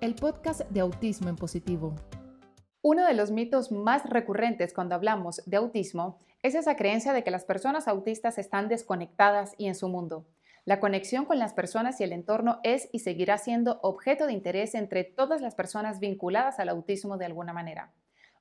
el podcast de Autismo en Positivo. Uno de los mitos más recurrentes cuando hablamos de autismo es esa creencia de que las personas autistas están desconectadas y en su mundo. La conexión con las personas y el entorno es y seguirá siendo objeto de interés entre todas las personas vinculadas al autismo de alguna manera.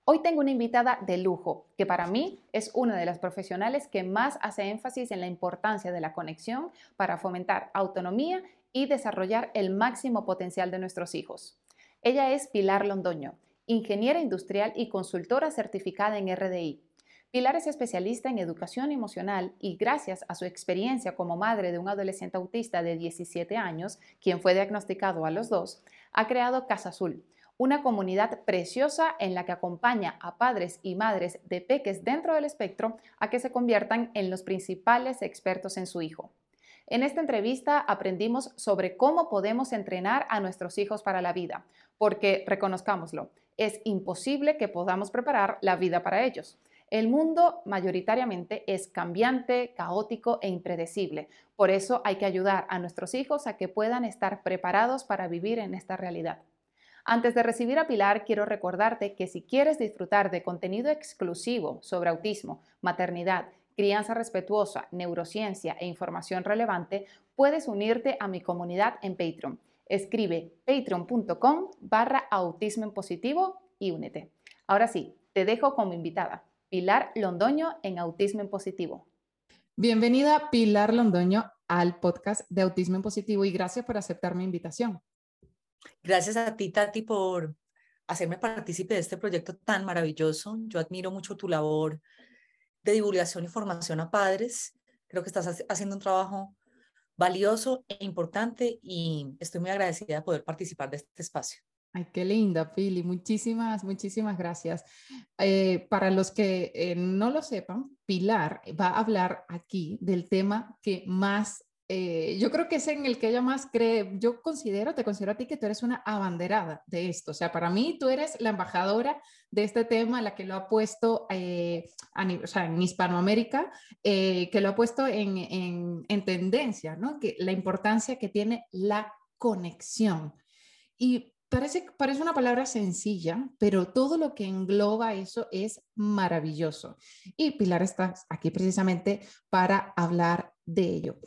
Hoy tengo una invitada de lujo, que para mí es una de las profesionales que más hace énfasis en la importancia de la conexión para fomentar autonomía y desarrollar el máximo potencial de nuestros hijos. Ella es Pilar Londoño, ingeniera industrial y consultora certificada en RDI. Pilar es especialista en educación emocional y gracias a su experiencia como madre de un adolescente autista de 17 años, quien fue diagnosticado a los dos, ha creado Casa Azul, una comunidad preciosa en la que acompaña a padres y madres de peques dentro del espectro a que se conviertan en los principales expertos en su hijo. En esta entrevista aprendimos sobre cómo podemos entrenar a nuestros hijos para la vida, porque reconozcámoslo, es imposible que podamos preparar la vida para ellos. El mundo mayoritariamente es cambiante, caótico e impredecible. Por eso hay que ayudar a nuestros hijos a que puedan estar preparados para vivir en esta realidad. Antes de recibir a Pilar, quiero recordarte que si quieres disfrutar de contenido exclusivo sobre autismo, maternidad, crianza respetuosa, neurociencia e información relevante, puedes unirte a mi comunidad en Patreon. Escribe patreon.com barra autismo en positivo y únete. Ahora sí, te dejo como invitada, Pilar Londoño en Autismo en Positivo. Bienvenida, Pilar Londoño, al podcast de Autismo en Positivo y gracias por aceptar mi invitación. Gracias a ti, Tati, por hacerme partícipe de este proyecto tan maravilloso. Yo admiro mucho tu labor de divulgación y formación a padres. Creo que estás haciendo un trabajo valioso e importante y estoy muy agradecida de poder participar de este espacio. Ay, qué linda, Pili. Muchísimas, muchísimas gracias. Eh, para los que eh, no lo sepan, Pilar va a hablar aquí del tema que más eh, yo creo que es en el que ella más cree, yo considero, te considero a ti que tú eres una abanderada de esto, o sea, para mí tú eres la embajadora de este tema, la que lo ha puesto eh, o sea, en Hispanoamérica, eh, que lo ha puesto en, en, en, tendencia, ¿no? Que la importancia que tiene la conexión. Y parece, parece una palabra sencilla, pero todo lo que engloba eso es maravilloso. Y Pilar está aquí precisamente para hablar de ello.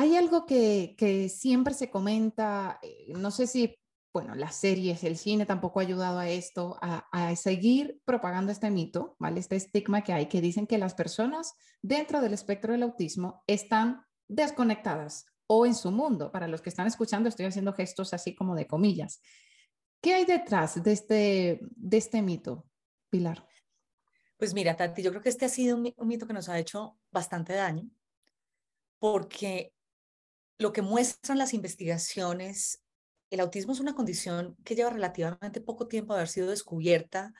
Hay algo que, siempre se comenta, eh, no sé si, bueno, las series, el cine tampoco ha ayudado a esto, a, seguir propagando este mito, ¿vale? Este estigma que hay, que dicen que las personas dentro del espectro del autismo están desconectadas o en su mundo. Para los que están escuchando, estoy haciendo gestos así como de comillas. ¿Qué hay detrás de este, de este mito, Pilar? Pues mira, Tati, yo creo que este ha sido un mito que nos ha hecho bastante daño, porque lo que muestran las investigaciones, el autismo es una condición que lleva relativamente poco tiempo a haber sido descubierta,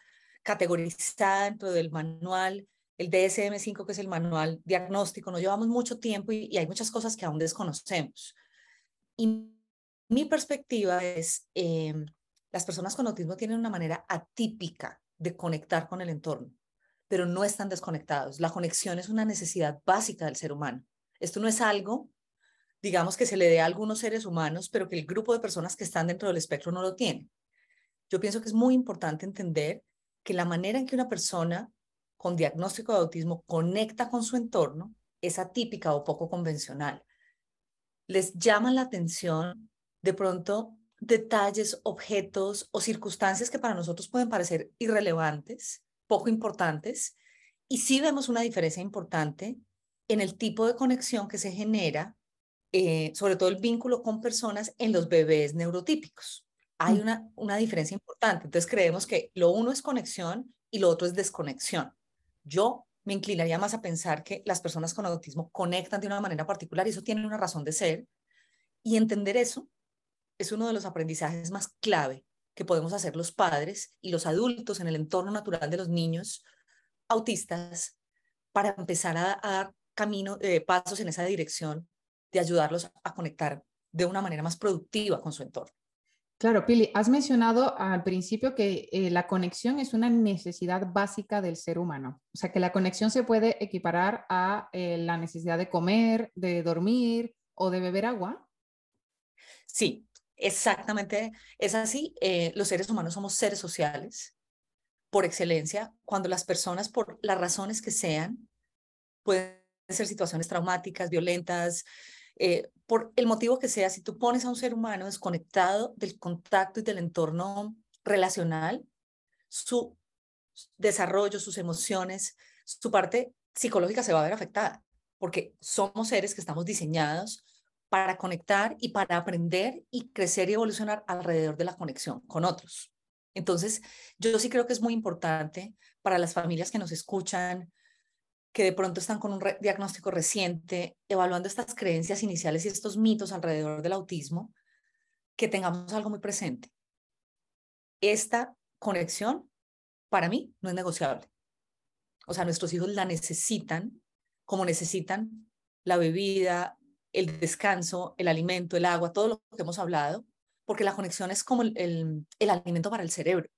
categorizada dentro del manual, el DSM-5, que es el manual diagnóstico, no llevamos mucho tiempo y, hay muchas cosas que aún desconocemos. Y mi perspectiva es, eh, las personas con autismo tienen una manera atípica de conectar con el entorno, pero no están desconectados. La conexión es una necesidad básica del ser humano. Esto no es algo digamos, que se le dé a algunos seres humanos, pero que el grupo de personas que están dentro del espectro no lo tiene. Yo pienso que es muy importante entender que la manera en que una persona con diagnóstico de autismo conecta con su entorno es atípica o poco convencional. Les llama la atención de pronto detalles, objetos o circunstancias que para nosotros pueden parecer irrelevantes, poco importantes, y sí vemos una diferencia importante en el tipo de conexión que se genera eh, sobre todo el vínculo con personas en los bebés neurotípicos. Hay mm. una, una diferencia importante. Entonces creemos que lo uno es conexión y lo otro es desconexión. Yo me inclinaría más a pensar que las personas con autismo conectan de una manera particular y eso tiene una razón de ser. Y entender eso es uno de los aprendizajes más clave que podemos hacer los padres y los adultos en el entorno natural de los niños autistas para empezar a, dar camino, eh, pasos en esa dirección de ayudarlos a conectar de una manera más productiva con su entorno. Claro, Pili, has mencionado al principio que eh, la conexión es una necesidad básica del ser humano. O sea, que la conexión se puede equiparar a eh, la necesidad de comer, de dormir o de beber agua. Sí, Exactamente, es así. Eh, los seres humanos somos seres sociales por excelencia. Cuando las personas, por las razones que sean, pueden ser situaciones traumáticas, violentas, eh, por el motivo que sea, si tú pones a un ser humano desconectado del contacto y del entorno relacional, su desarrollo, sus emociones, su parte psicológica se va a ver afectada, porque somos seres que estamos diseñados para conectar y para aprender y crecer y evolucionar alrededor de la conexión con otros. Entonces, yo sí creo que es muy importante para las familias que nos escuchan, que de pronto están con un diagnóstico reciente, evaluando estas creencias iniciales y estos mitos alrededor del autismo, que tengamos algo muy presente. Esta conexión, para mí, no es negociable. O sea, nuestros hijos la necesitan como necesitan la bebida, el descanso, el alimento, el agua, todo lo que hemos hablado, porque la conexión es como el, el, alimento para el cerebro,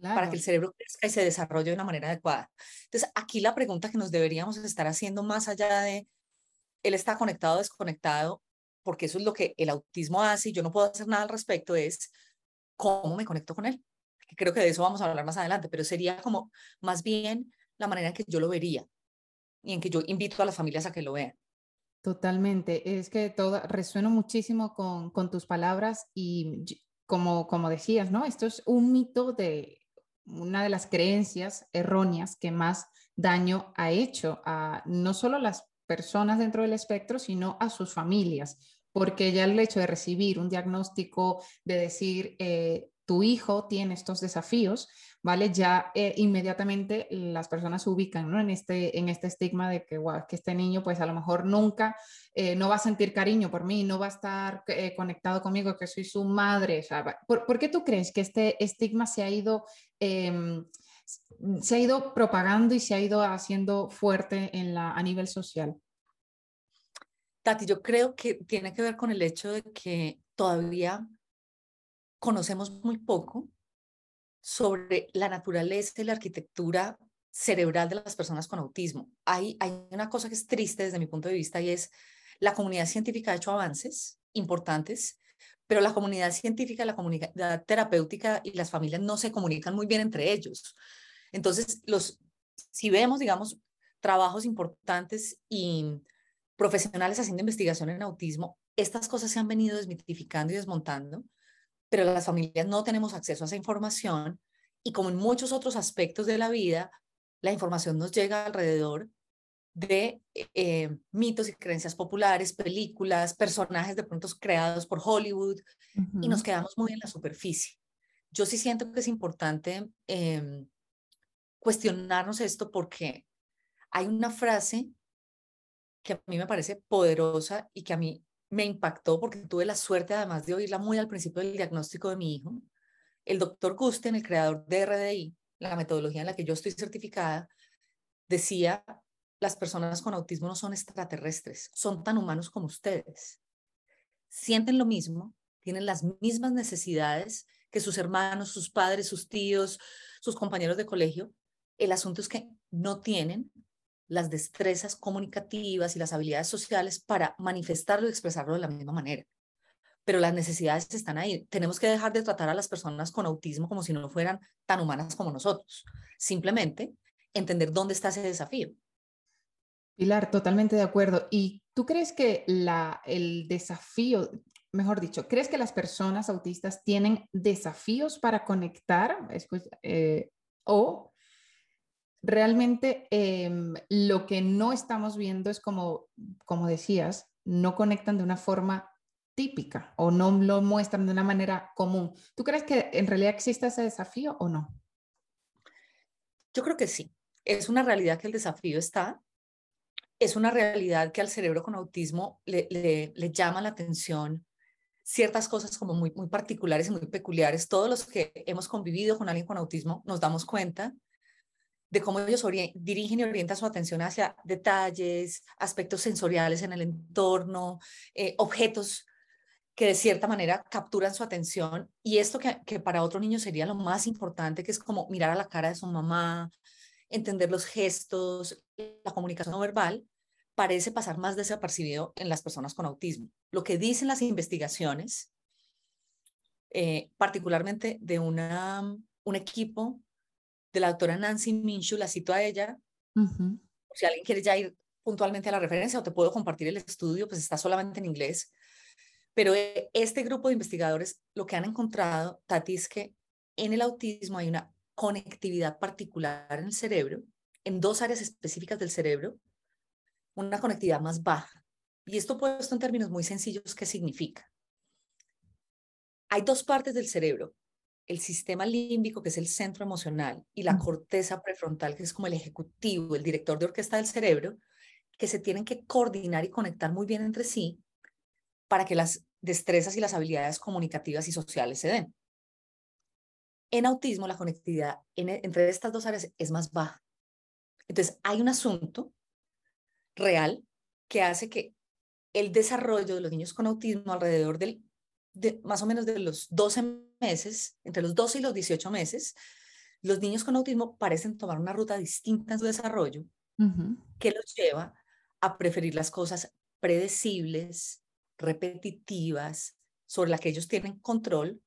para que el cerebro crezca y se desarrolle de una manera adecuada. Entonces, aquí la pregunta que nos deberíamos estar haciendo más allá de él está conectado o desconectado, porque eso es lo que el autismo hace y yo no puedo hacer nada al respecto, es cómo me conecto con él. Creo que de eso vamos a hablar más adelante, pero sería como más bien la manera en que yo lo vería y en que yo invito a las familias a que lo vean. Totalmente. Es que todo, resueno muchísimo con, con tus palabras y como, como decías, ¿no? Esto es un mito de una de las creencias erróneas que más daño ha hecho a no solo las personas dentro del espectro, sino a sus familias, porque ya el hecho de recibir un diagnóstico, de decir, eh, tu hijo tiene estos desafíos, ¿vale? Ya eh, inmediatamente las personas se ubican ¿no? en, este, en este estigma de que, que este niño pues a lo mejor nunca eh, no va a sentir cariño por mí, no va a estar eh, conectado conmigo, que soy su madre. ¿por, qué tú crees que este estigma se ha ido... Em, se ha ido propagando y se ha ido haciendo fuerte en la, a nivel social? Tati, yo creo que tiene que ver con el hecho de que todavía conocemos muy poco sobre la naturaleza y la arquitectura cerebral de las personas con autismo. Hay, hay una cosa que es triste desde mi punto de vista y es la comunidad científica ha hecho avances importantes, pero la comunidad científica, la comunidad terapéutica y las familias no se comunican muy bien entre ellos. Entonces, los, si vemos, digamos, trabajos importantes y profesionales haciendo investigación en autismo, estas cosas se han venido desmitificando y desmontando pero las familias no tenemos acceso a esa información y como en muchos otros aspectos de la vida, la información nos llega alrededor de eh, mitos y creencias populares, películas, personajes de pronto creados por Hollywood y nos quedamos muy en la superficie. Yo sí siento que es importante em, cuestionarnos esto porque hay una frase que a mí me parece poderosa y que a mí me impactó porque tuve la suerte además de oírla muy al principio del diagnóstico de mi hijo. El doctor Gusten, el creador de RDI, la metodología en la que yo estoy certificada, decía, las personas con autismo no son extraterrestres, son tan humanos como ustedes. Sienten lo mismo, tienen las mismas necesidades que sus hermanos, sus padres, sus tíos, sus compañeros de colegio. El asunto es que no tienen las destrezas comunicativas y las habilidades sociales para manifestarlo y expresarlo de la misma manera. Pero las necesidades están ahí. Tenemos que dejar de tratar a las personas con autismo como si no fueran tan humanas como nosotros. Simplemente entender dónde está ese desafío. Pilar, totalmente de acuerdo. ¿Y tú crees que la, el desafío, mejor dicho, crees que las personas autistas tienen desafíos para conectar eh, o realmente em, lo que no estamos viendo es como, como decías, no conectan de una forma típica o no lo muestran de una manera común. ¿Tú crees que en realidad existe ese desafío o no? Yo creo que sí. Es una realidad que el desafío está. Es una realidad que al cerebro con autismo le, le, llama la atención ciertas cosas como muy, muy particulares y muy peculiares. Todos los que hemos convivido con alguien con autismo nos damos cuenta de cómo ellos dirigen y orientan su atención hacia detalles, aspectos sensoriales en el entorno, eh, objetos que de cierta manera capturan su atención. Y esto que, para otro niño sería lo más importante, que es como mirar a la cara de su mamá, entender los gestos, la comunicación verbal, parece pasar más desapercibido en las personas con autismo. Lo que dicen las investigaciones eh, particularmente de una, un equipo de la doctora Nancy Minshew, la cito a ella, si alguien quiere ya ir puntualmente a la referencia o te puedo compartir el estudio, pues está solamente en inglés. Pero eh, este grupo de investigadores lo que han encontrado, Tati, es que en el autismo hay una conectividad particular en el cerebro, en dos áreas específicas del cerebro, una conectividad más baja. Y esto puesto en términos muy sencillos, ¿qué significa? Hay dos partes del cerebro, el sistema límbico, que es el centro emocional, y la corteza prefrontal, que es como el ejecutivo, el director de orquesta del cerebro, que se tienen que coordinar y conectar muy bien entre sí para que las destrezas y las habilidades comunicativas y sociales se den. En autismo, la conectividad entre estas dos áreas es más baja. Entonces, hay un asunto real que hace que el desarrollo de los niños con autismo alrededor del, de, más o menos de los 12 meses, entre los 12 y los 18 meses, los niños con autismo parecen tomar una ruta distinta en su desarrollo que los lleva a preferir las cosas predecibles, repetitivas, sobre las que ellos tienen control,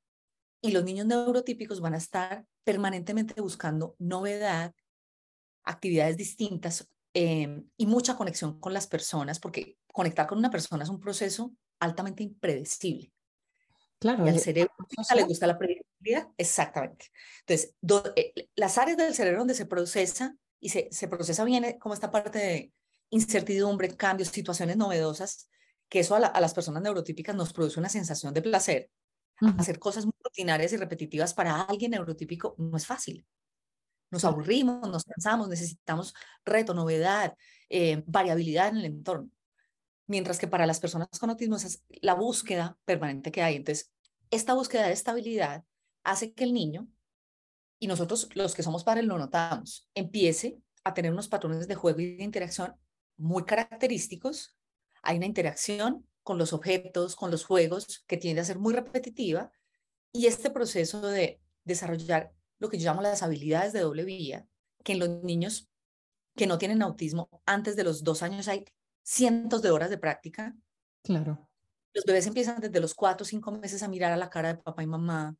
y los niños neurotípicos van a estar permanentemente buscando novedad, actividades distintas em, y mucha conexión con las personas, porque conectar con una persona es un proceso altamente impredecible. Claro. Y al cerebro le gusta la predictibilidad. Exactamente. Entonces, eh, las áreas del cerebro donde se procesa y se, se procesa bien eh, como esta parte de incertidumbre, cambios, situaciones novedosas, que eso a, las personas neurotípicas nos produce una sensación de placer. Hacer cosas muy rutinarias y repetitivas para alguien neurotípico no es fácil. Nos aburrimos, nos cansamos, necesitamos reto, novedad, eh, variabilidad en el entorno. Mientras que para las personas con autismo es la búsqueda permanente que hay. Entonces, esta búsqueda de estabilidad hace que el niño, y nosotros los que somos padres lo notamos, empiece a tener unos patrones de juego y de interacción muy característicos. Hay una interacción con los objetos, con los juegos, que tiende a ser muy repetitiva. Y este proceso de desarrollar lo que yo llamo las habilidades de doble vía, que en los niños que no tienen autismo antes de los dos años hay cientos de horas de práctica. Claro. Los bebés empiezan desde los cuatro o cinco meses a mirar a la cara de papá y mamá,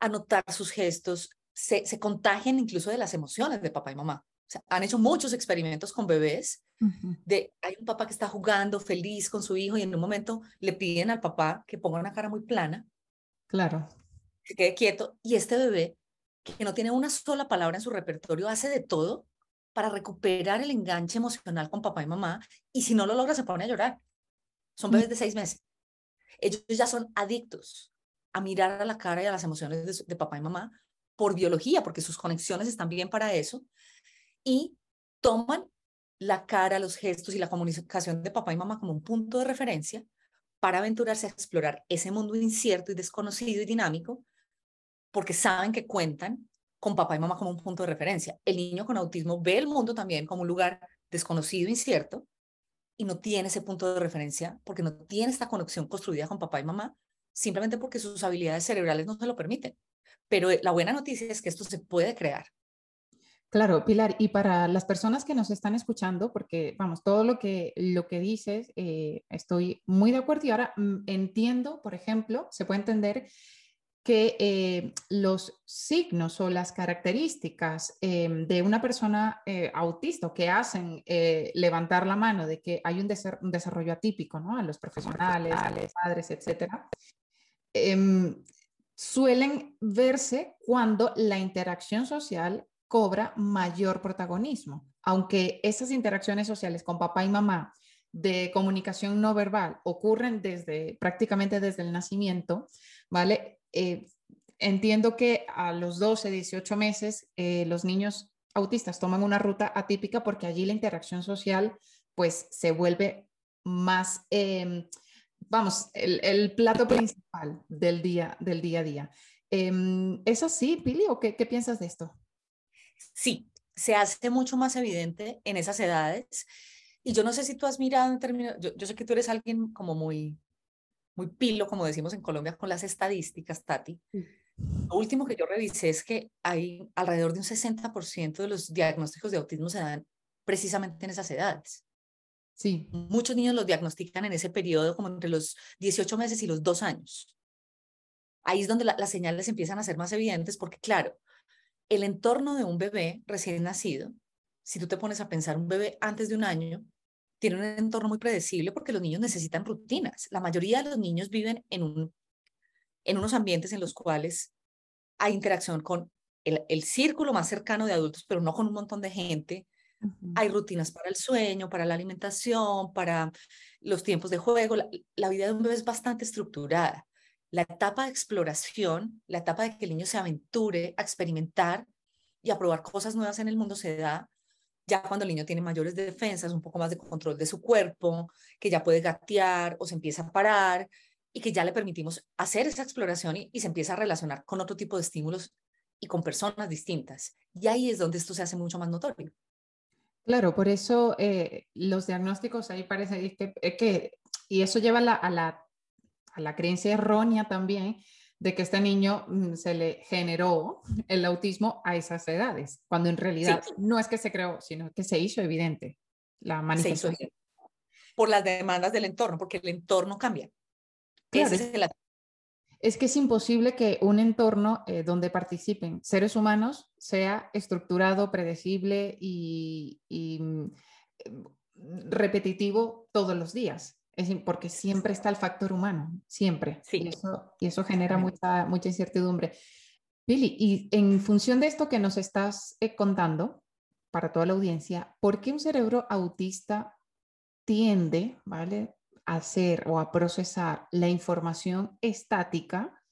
a notar sus gestos, se, se contagian incluso de las emociones de papá y mamá han hecho muchos experimentos con bebés de hay un papá que está jugando feliz con su hijo y en un momento le piden al papá que ponga una cara muy plana. Claro. Que quede quieto y este bebé que no tiene una sola palabra en su repertorio hace de todo para recuperar el enganche emocional con papá y mamá y si no lo logra se pone a llorar. Son bebés de seis meses. Ellos ya son adictos a mirar a la cara y a las emociones de, de papá y mamá por biología, porque sus conexiones están bien para eso y toman la cara, los gestos y la comunicación de papá y mamá como un punto de referencia para aventurarse a explorar ese mundo incierto y desconocido y dinámico, porque saben que cuentan con papá y mamá como un punto de referencia. El niño con autismo ve el mundo también como un lugar desconocido, incierto, y no tiene ese punto de referencia porque no tiene esta conexión construida con papá y mamá, simplemente porque sus habilidades cerebrales no se lo permiten. Pero la buena noticia es que esto se puede crear. Claro, Pilar, y para las personas que nos están escuchando, porque vamos, todo lo que, lo que dices, eh, estoy muy de acuerdo y ahora mm, entiendo, por ejemplo, se puede entender que eh, los signos o las características em, de una persona eh, autista que hacen levantar la mano de que hay un, desarrollo atípico ¿no? a los profesionales, a los padres, etcétera, em, suelen verse cuando la interacción social cobra mayor protagonismo, aunque esas interacciones sociales con papá y mamá de comunicación no verbal ocurren desde prácticamente desde el nacimiento, ¿vale? Eh, entiendo que a los 12, 18 meses eh, los niños autistas toman una ruta atípica porque allí la interacción social pues se vuelve más, em, vamos, el, plato principal del día, del día a día. Em, ¿Es así, Pili, o qué, qué piensas de esto? Sí, se hace mucho más evidente en esas edades. Y yo no sé si tú has mirado en términos, yo, sé que tú eres alguien como muy, muy pilo, como decimos en Colombia, con las estadísticas, Tati. Lo último que yo revisé es que hay alrededor de un 60% de los diagnósticos de autismo se dan precisamente en esas edades. Sí. Muchos niños los diagnostican en ese periodo como entre los 18 meses y los 2 años. ahí es donde las señales empiezan a ser más evidentes porque, claro, el entorno de un bebé recién nacido, si tú te pones a pensar un bebé antes de un año, tiene un entorno muy predecible porque los niños necesitan rutinas. La mayoría de los niños viven en, un, en unos ambientes en los cuales hay interacción con el, el círculo más cercano de adultos, pero no con un montón de gente. Hay rutinas para el sueño, para la alimentación, para los tiempos de juego. La, la, vida de un bebé es bastante estructurada. La etapa de exploración, la etapa de que el niño se aventure a experimentar y a probar cosas nuevas en el mundo se da ya cuando el niño tiene mayores defensas, un poco más de control de su cuerpo, que ya puede gatear o se empieza a parar y que ya le permitimos hacer esa exploración y, se empieza a relacionar con otro tipo de estímulos y con personas distintas. Y ahí es donde esto se hace mucho más notorio. Claro, por eso eh, los diagnósticos ahí parece que, eh, que y eso lleva a, la, a la creencia errónea también de que este niño mm, se le generó el autismo a esas edades, cuando en realidad sí. no es que se creó, sino que se hizo evidente la manifestación. Por las demandas del entorno, porque el entorno cambia. Claro, es, el... es, que es imposible que un entorno eh, donde participen seres humanos sea estructurado, predecible y, y mm, repetitivo todos los días. Es porque siempre está el factor humano, siempre. Sí. Y, eso, y eso genera mucha, mucha incertidumbre. Billy, y en función de esto que nos estás eh, contando, para toda la audiencia, ¿por qué un cerebro autista tiende, ¿vale? a hacer o a procesar la información estática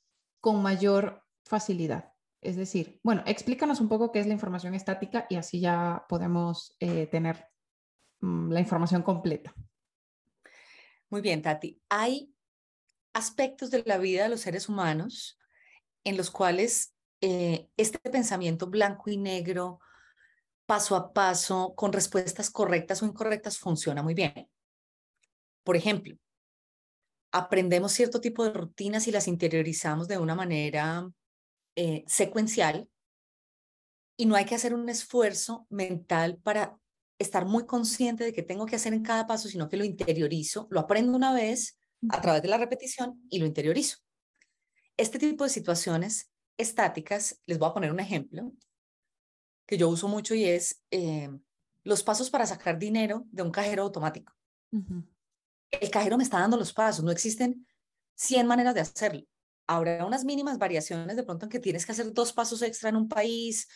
con mayor facilidad? Es decir, bueno, explícanos un poco qué es la información estática y así ya podemos eh, tener mm, la información completa. Muy bien, Tati. Hay aspectos de la vida de los seres humanos en los cuales eh, este pensamiento blanco y negro, paso a paso, con respuestas correctas o incorrectas, funciona muy bien. Por ejemplo, aprendemos cierto tipo de rutinas y las interiorizamos de una manera eh, secuencial y no hay que hacer un esfuerzo mental para estar muy consciente de que tengo que hacer en cada paso, sino que lo interiorizo, lo aprendo una vez a través de la repetición y lo interiorizo. Este tipo de situaciones estáticas, les voy a poner un ejemplo que yo uso mucho y es eh, los pasos para sacar dinero de un cajero automático. Uh -huh. El cajero me está dando los pasos, no existen 100 maneras de hacerlo. Habrá unas mínimas variaciones de pronto en que tienes que hacer dos pasos extra en un país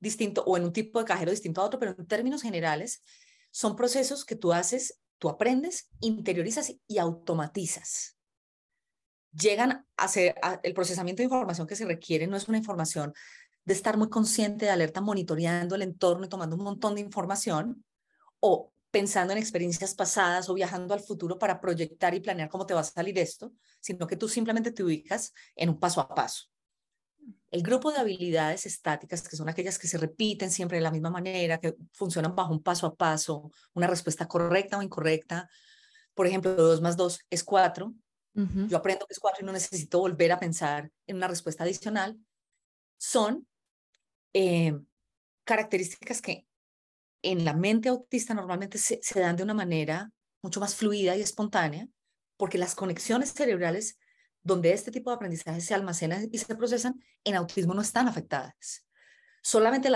distinto o en un tipo de cajero distinto a otro, pero en términos generales son procesos que tú haces, tú aprendes, interiorizas y automatizas. Llegan a ser, el procesamiento de información que se requiere no es una información de estar muy consciente de alerta, monitoreando el entorno y tomando un montón de información, o pensando en experiencias pasadas o viajando al futuro para proyectar y planear cómo te va a salir esto, sino que tú simplemente te ubicas en un paso a paso. El grupo de habilidades estáticas, que son aquellas que se repiten siempre de la misma manera, que funcionan bajo un paso a paso, una respuesta correcta o incorrecta. Por ejemplo, 2 más 2 es 4. Uh -huh. Yo aprendo que es 4 y no necesito volver a pensar en una respuesta adicional. Son eh, características que en la mente autista normalmente se, se dan de una manera mucho más fluida y espontánea, porque las conexiones cerebrales donde este tipo de aprendizaje se almacenan y se procesan, en autismo no están afectadas. Solamente